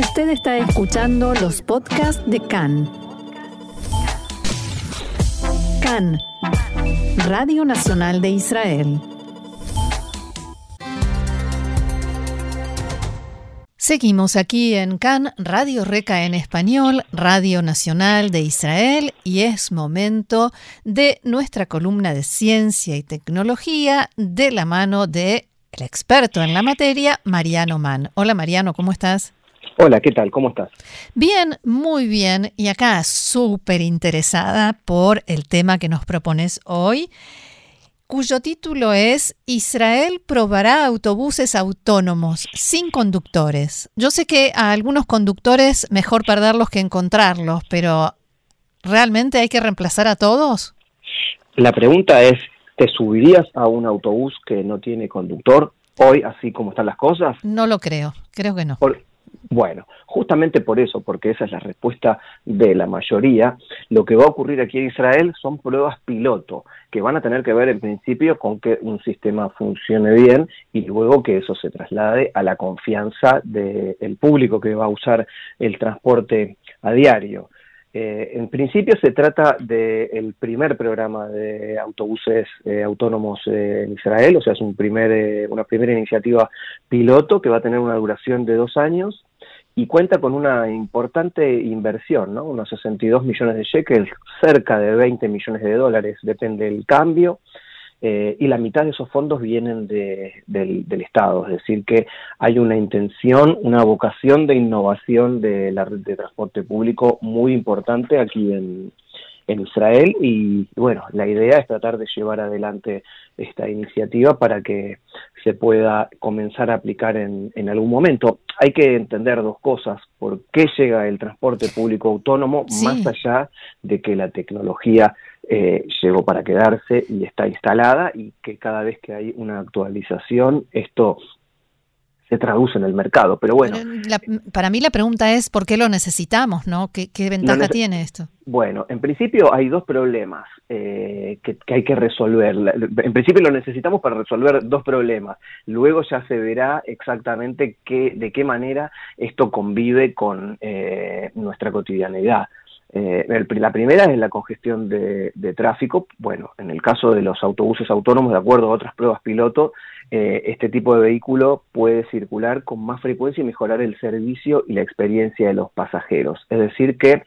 Usted está escuchando los podcasts de CAN. CAN, Radio Nacional de Israel. Seguimos aquí en CAN, Radio Reca en español, Radio Nacional de Israel, y es momento de nuestra columna de ciencia y tecnología de la mano de el experto en la materia, Mariano Mann. Hola Mariano, ¿cómo estás? Hola, ¿qué tal? ¿Cómo estás? Bien, muy bien. Y acá súper interesada por el tema que nos propones hoy, cuyo título es Israel probará autobuses autónomos sin conductores. Yo sé que a algunos conductores mejor perderlos que encontrarlos, pero ¿realmente hay que reemplazar a todos? La pregunta es, ¿te subirías a un autobús que no tiene conductor hoy, así como están las cosas? No lo creo, creo que no. Bueno, justamente por eso, porque esa es la respuesta de la mayoría, lo que va a ocurrir aquí en Israel son pruebas piloto, que van a tener que ver en principio con que un sistema funcione bien y luego que eso se traslade a la confianza del público que va a usar el transporte a diario. Eh, en principio se trata del primer programa de autobuses eh, autónomos eh, en Israel, o sea, es un primer, una primera iniciativa piloto que va a tener una duración de dos años y cuenta con una importante inversión, ¿no? unos 62 millones de shekels, cerca de 20 millones de dólares, depende del cambio, eh, y la mitad de esos fondos vienen del, Estado, es decir, que hay una intención, una vocación de innovación de la red de transporte público muy importante aquí en, en Israel y bueno, la idea es tratar de llevar adelante esta iniciativa para que se pueda comenzar a aplicar en, en algún momento. Hay que entender dos cosas, por qué llega el transporte público autónomo más allá de que la tecnología eh, llegó para quedarse y está instalada y que cada vez que hay una actualización esto se traduce en el mercado. Pero bueno. para mí la pregunta es por qué lo necesitamos, ¿no? ¿Qué, ventaja tiene esto? Bueno, en principio hay dos problemas eh, que, hay que resolver. En principio lo necesitamos para resolver dos problemas. Luego ya se verá exactamente qué, de qué manera esto convive con eh, nuestra cotidianidad. Eh, la primera es la congestión de, tráfico. Bueno, en el caso de los autobuses autónomos, de acuerdo a otras pruebas piloto, eh, este tipo de vehículo puede circular con más frecuencia y mejorar el servicio y la experiencia de los pasajeros. Es decir, que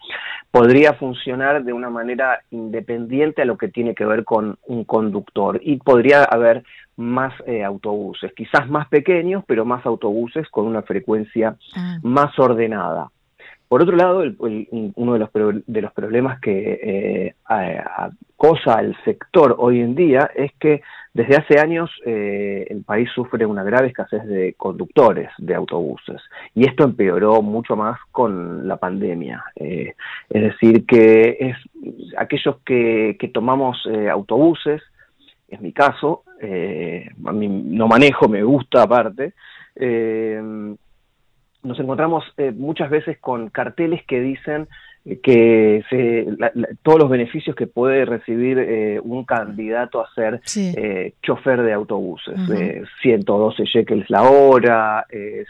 podría funcionar de una manera independiente a lo que tiene que ver con un conductor y podría haber más eh, autobuses, quizás más pequeños, pero más autobuses con una frecuencia ah. más ordenada. Por otro lado, uno de los, de los problemas que eh, acosa al sector hoy en día es que desde hace años eh, el país sufre una grave escasez de conductores de autobuses y esto empeoró mucho más con la pandemia. Eh, es decir, que es aquellos que, tomamos eh, autobuses, es mi caso, a mí no manejo, me gusta aparte, nos encontramos eh, muchas veces con carteles que dicen que se, todos los beneficios que puede recibir eh, un candidato a ser eh, chofer de autobuses, 112 shekels la hora,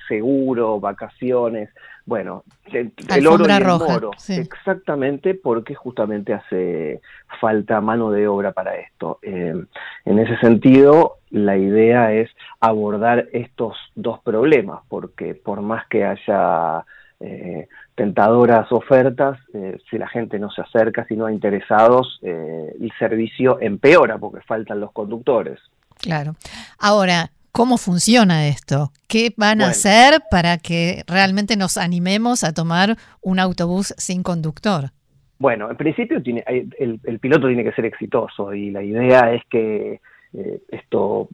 seguro, vacaciones, bueno, el, oro y el moro, exactamente porque justamente hace falta mano de obra para esto. en ese sentido, la idea es abordar estos dos problemas, porque por más que haya eh, tentadoras ofertas, eh, si la gente no se acerca, si no hay interesados, eh, el servicio empeora porque faltan los conductores. Claro. Ahora, ¿cómo funciona esto? ¿Qué van a hacer para que realmente nos animemos a tomar un autobús sin conductor? Bueno, en principio tiene, el, el piloto tiene que ser exitoso y la idea es que eh, esto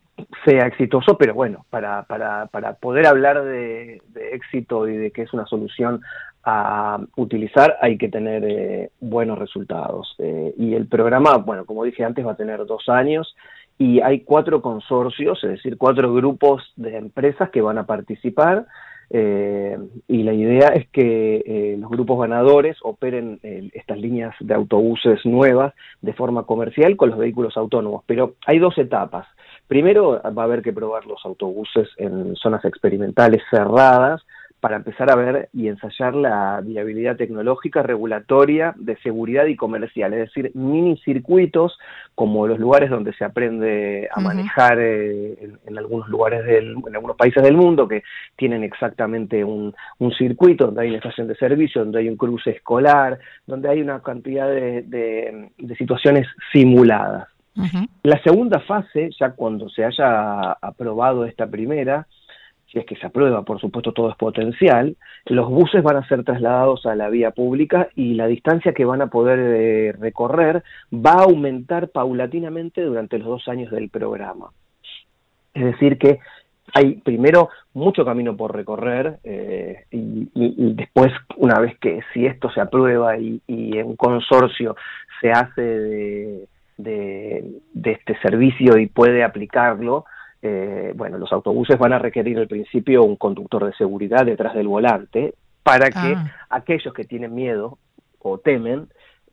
sea exitoso, pero bueno, para, para, para poder hablar de, éxito y de que es una solución a utilizar hay que tener eh, buenos resultados. Eh, y el programa, bueno, como dije antes, va a tener dos años y hay cuatro consorcios, es decir, cuatro grupos de empresas que van a participar. Eh, y la idea es que eh, los grupos ganadores operen eh, estas líneas de autobuses nuevas de forma comercial con los vehículos autónomos. Pero hay dos etapas. Primero va a haber que probar los autobuses en zonas experimentales cerradas para empezar a ver y ensayar la viabilidad tecnológica, regulatoria, de seguridad y comercial, es decir, mini circuitos como los lugares donde se aprende a manejar eh, en, algunos lugares del, en algunos países del mundo que tienen exactamente un, circuito donde hay una estación de servicio, donde hay un cruce escolar, donde hay una cantidad de, situaciones simuladas. La segunda fase, ya cuando se haya aprobado esta primera, si es que se aprueba, por supuesto todo es potencial, los buses van a ser trasladados a la vía pública y la distancia que van a poder eh, recorrer va a aumentar paulatinamente durante los dos años del programa. Es decir, que hay primero mucho camino por recorrer eh, y, después, una vez que si esto se aprueba y, y un consorcio se hace de, de este servicio y puede aplicarlo, eh, bueno, los autobuses van a requerir al principio un conductor de seguridad detrás del volante para que ah. aquellos que tienen miedo o temen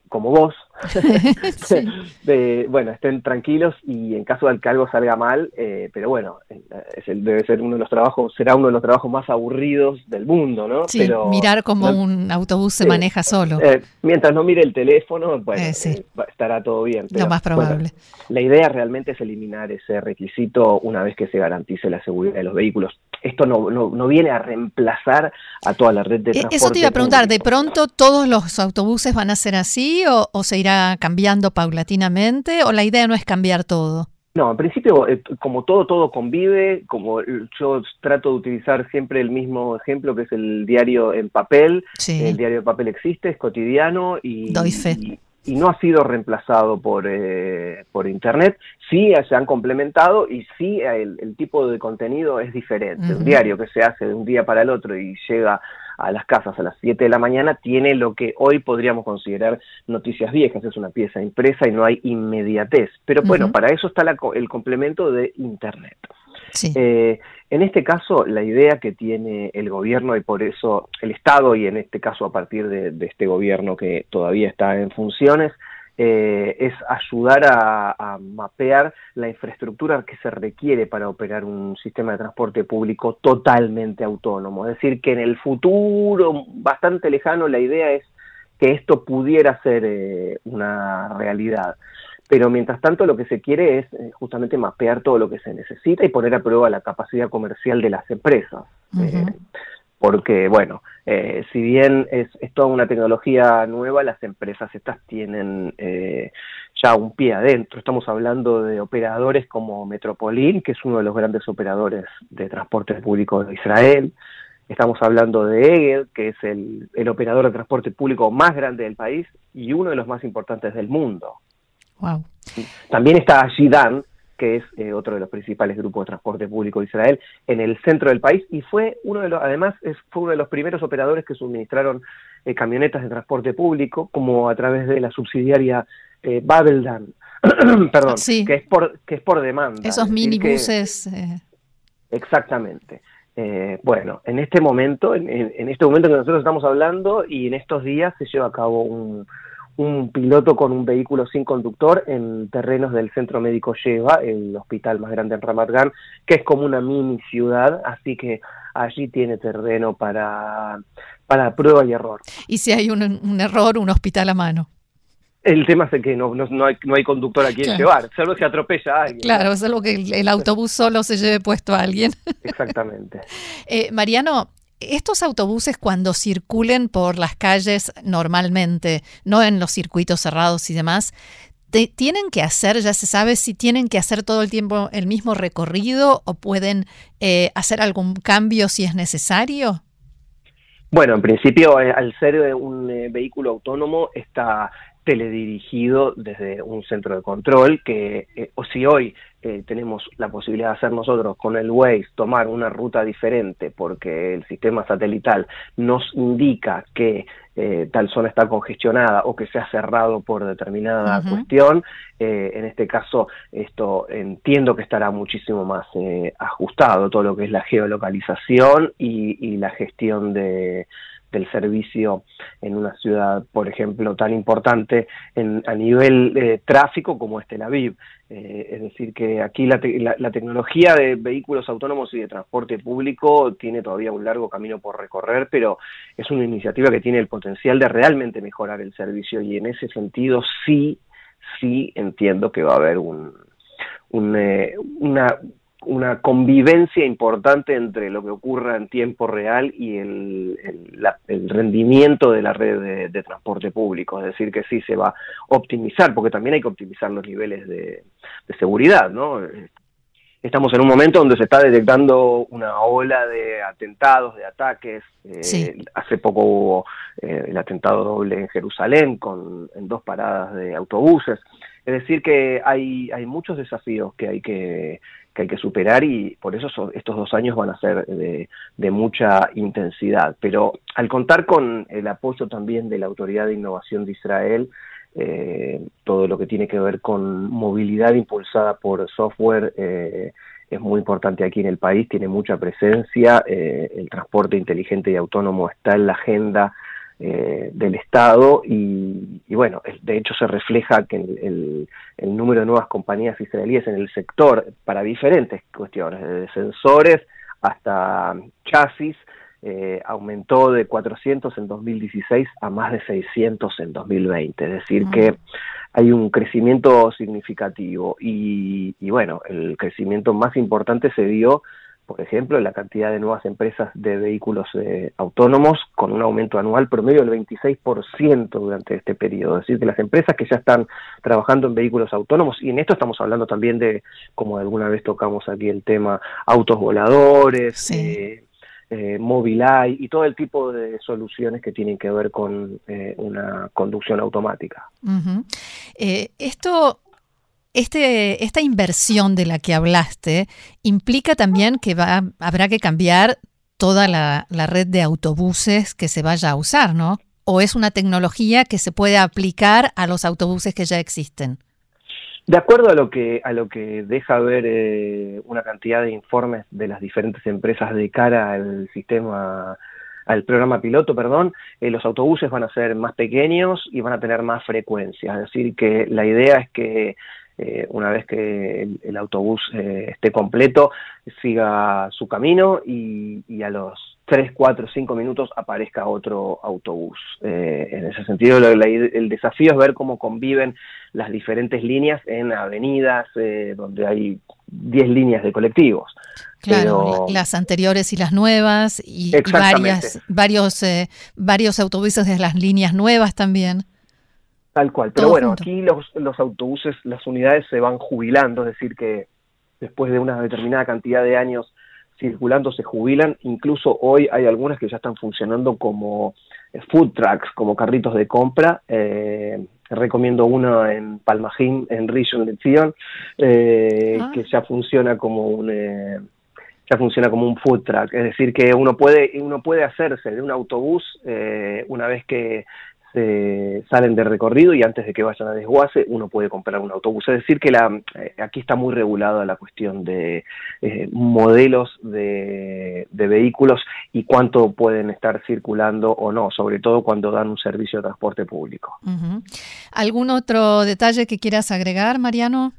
como vos, bueno, estén tranquilos y en caso de que algo salga mal, eh, pero bueno, es el, debe ser uno de los trabajos, será uno de los trabajos más aburridos del mundo, ¿no? Sí, mirar cómo un autobús se maneja solo. Eh, mientras no mire el teléfono, bueno, eh, estará todo bien. Lo más probable. la idea realmente es eliminar ese requisito una vez que se garantice la seguridad de los vehículos esto no, no, viene a reemplazar a toda la red de transporte. Eso te iba a preguntar, ¿de pronto todos los autobuses van a ser así o, se irá cambiando paulatinamente o la idea no es cambiar todo? No, en principio, eh, como todo, todo convive, como yo trato de utilizar siempre el mismo ejemplo que es el diario en papel, el diario en papel existe, es cotidiano y, Doy fe. y no ha sido reemplazado por, eh, por Internet, sí se han complementado y sí el, tipo de contenido es diferente. Un diario que se hace de un día para el otro y llega a las casas a las 7 de la mañana tiene lo que hoy podríamos considerar noticias viejas, es una pieza impresa y no hay inmediatez. Pero bueno, para eso está el complemento de Internet. Eh, en este caso, la idea que tiene el gobierno y por eso el Estado, y en este caso a partir de, este gobierno que todavía está en funciones, eh, es ayudar a, mapear la infraestructura que se requiere para operar un sistema de transporte público totalmente autónomo. Es decir, que en el futuro bastante lejano la idea es que esto pudiera ser eh, una realidad pero mientras tanto lo que se quiere es eh, justamente mapear todo lo que se necesita y poner a prueba la capacidad comercial de las empresas. Eh, porque, bueno, eh, si bien es, toda una tecnología nueva, las empresas estas tienen ya un pie adentro. Estamos hablando de operadores como Metropolín, que es uno de los grandes operadores de transporte público de Israel. Estamos hablando de Egel, que es el, el operador de transporte público más grande del país y uno de los más importantes del mundo. También está Ashidan, que es eh, otro de los principales grupos de transporte público de Israel, en el centro del país y fue uno de los, además, es, fue uno de los primeros operadores que suministraron eh, camionetas de transporte público, como a través de la subsidiaria eh, Babeldan, perdón, que es por que es por demanda. Esos minibuses. Exactamente. bueno, en este momento, en este momento que nosotros estamos hablando y en estos días se lleva a cabo un, un piloto con un vehículo sin conductor en terrenos del Centro Médico Lleva, el hospital más grande en Ramat Gan, que es como una mini ciudad, así que allí tiene terreno para, para prueba y error. ¿Y si hay un, error, un hospital a mano? El tema es que no, no, hay, no hay conductor a quien llevar, solo se atropella a alguien. Claro, es algo que el, autobús solo se lleve puesto a alguien. Exactamente. eh, Mariano, estos autobuses cuando circulen por las calles normalmente, no en los circuitos cerrados y demás, ¿tienen que hacer, ya se sabe si tienen que hacer todo el tiempo el mismo recorrido o pueden eh, hacer algún cambio si es necesario? Bueno, en principio, eh, al ser un eh, vehículo autónomo, está teledirigido desde un centro de control que, o si hoy eh, tenemos la posibilidad de hacer nosotros con el Waze tomar una ruta diferente porque el sistema satelital nos indica que eh, tal zona está congestionada o que se ha cerrado por determinada cuestión, eh, en este caso esto entiendo que estará muchísimo más ajustado todo lo que es la geolocalización y, la gestión de, del servicio en una ciudad, por ejemplo, tan importante en, a nivel eh, tráfico como es Tel Aviv. Eh, es decir, que aquí la, tecnología de vehículos autónomos y de transporte público tiene todavía un largo camino por recorrer, pero es una iniciativa que tiene el potencial de realmente mejorar el servicio y en ese sentido sí, sí entiendo que va a haber un, eh, una, una convivencia importante entre lo que ocurra en tiempo real y el, el, rendimiento de la red de, transporte público. Es decir, que sí se va a optimizar, porque también hay que optimizar los niveles de, seguridad, ¿no? Estamos en un momento donde se está detectando una ola de atentados, de ataques. Eh, hace poco hubo eh, el atentado doble en Jerusalén con en dos paradas de autobuses. Es decir, que hay, hay muchos desafíos que hay que, que hay que superar y por eso estos dos años van a ser de, de, mucha intensidad. Pero al contar con el apoyo también de la Autoridad de Innovación de Israel, eh, todo lo que tiene que ver con movilidad impulsada por software eh, es muy importante aquí en el país, tiene mucha presencia, eh, el transporte inteligente y autónomo está en la agenda eh, del Estado y, bueno, de hecho se refleja que el, el, número de nuevas compañías israelíes en el sector para diferentes cuestiones, desde sensores hasta chasis, eh, aumentó de 400 en 2016 a más de 600 en 2020, es decir que hay un crecimiento significativo y, y bueno, el crecimiento más importante se dio por ejemplo, la cantidad de nuevas empresas de vehículos eh, autónomos con un aumento anual promedio del 26% durante este periodo. Es decir, que las empresas que ya están trabajando en vehículos autónomos, y en esto estamos hablando también de, como alguna vez tocamos aquí el tema, autos voladores, eh, eh, Mobileye y todo el tipo de soluciones que tienen que ver con una conducción automática. esto este, esta inversión de la que hablaste implica también que va, habrá que cambiar toda la, red de autobuses que se vaya a usar, ¿no? ¿O es una tecnología que se puede aplicar a los autobuses que ya existen? De acuerdo a lo que a lo que deja ver eh, una cantidad de informes de las diferentes empresas de cara al sistema al programa piloto, perdón, eh, los autobuses van a ser más pequeños y van a tener más frecuencia. Es decir, que la idea es que eh, una vez que el, autobús eh, esté completo, siga su camino y, a los 3, 4, 5 minutos aparezca otro autobús. Eh, en ese sentido, el desafío es ver cómo conviven las diferentes líneas en avenidas donde hay 10 líneas de colectivos. Claro, las anteriores y las nuevas y, varias, varios, varios autobuses de las líneas nuevas también. Tal cual. Pero bueno, aquí los, los autobuses, las unidades se van jubilando, es decir, que después de una determinada cantidad de años circulando se jubilan. Incluso hoy hay algunas que ya están funcionando como eh, food trucks, como carritos de compra. Eh, recomiendo uno en Palmajín, en Rishon LeZion, eh, ah. que ya funciona como un eh, ya funciona como un food truck, es decir que uno puede uno puede hacerse de un autobús una vez que salen de recorrido y antes de que vayan a desguace uno puede comprar un autobús. Es decir, que la, eh, aquí está muy regulada la cuestión de eh, modelos de, vehículos y cuánto pueden estar circulando o no, sobre todo cuando dan un servicio de transporte público. ¿Algún otro detalle que quieras agregar, Mariano?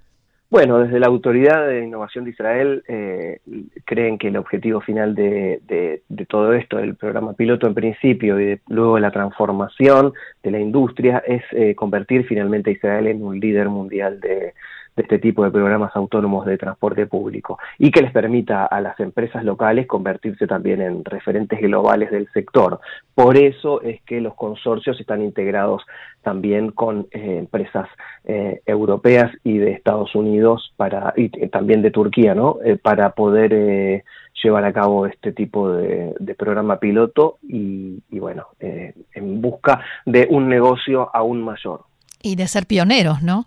Bueno, desde la Autoridad de Innovación de Israel eh, creen que el objetivo final de, todo esto, del programa piloto en principio y luego la transformación de la industria, es eh, convertir finalmente a Israel en un líder mundial de, de este tipo de programas autónomos de transporte público y que les permita a las empresas locales convertirse también en referentes globales del sector. Por eso es que los consorcios están integrados también con eh, empresas eh, europeas y de Estados Unidos para y también de Turquía, ¿no? Eh, para poder llevar a cabo este tipo de, programa piloto y, y bueno, en busca de un negocio aún mayor. Y de ser pioneros, ¿no?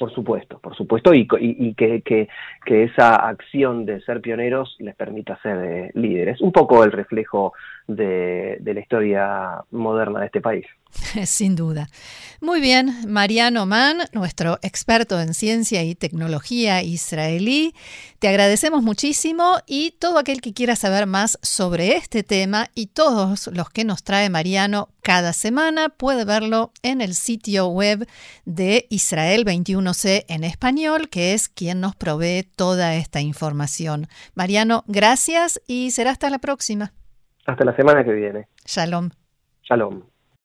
Por supuesto, por supuesto, y, y, que, que, que, esa acción de ser pioneros les permita ser eh, líderes. Un poco el reflejo de, la historia moderna de este país. Sin duda. Muy bien, Mariano Mann, nuestro experto en ciencia y tecnología israelí, te agradecemos muchísimo y todo aquel que quiera saber más sobre este tema y todos los que nos trae Mariano cada semana puede verlo en el sitio web de Israel 21C en español, que es quien nos provee toda esta información. Mariano, gracias y será hasta la próxima. Hasta la semana que viene. Shalom. Shalom.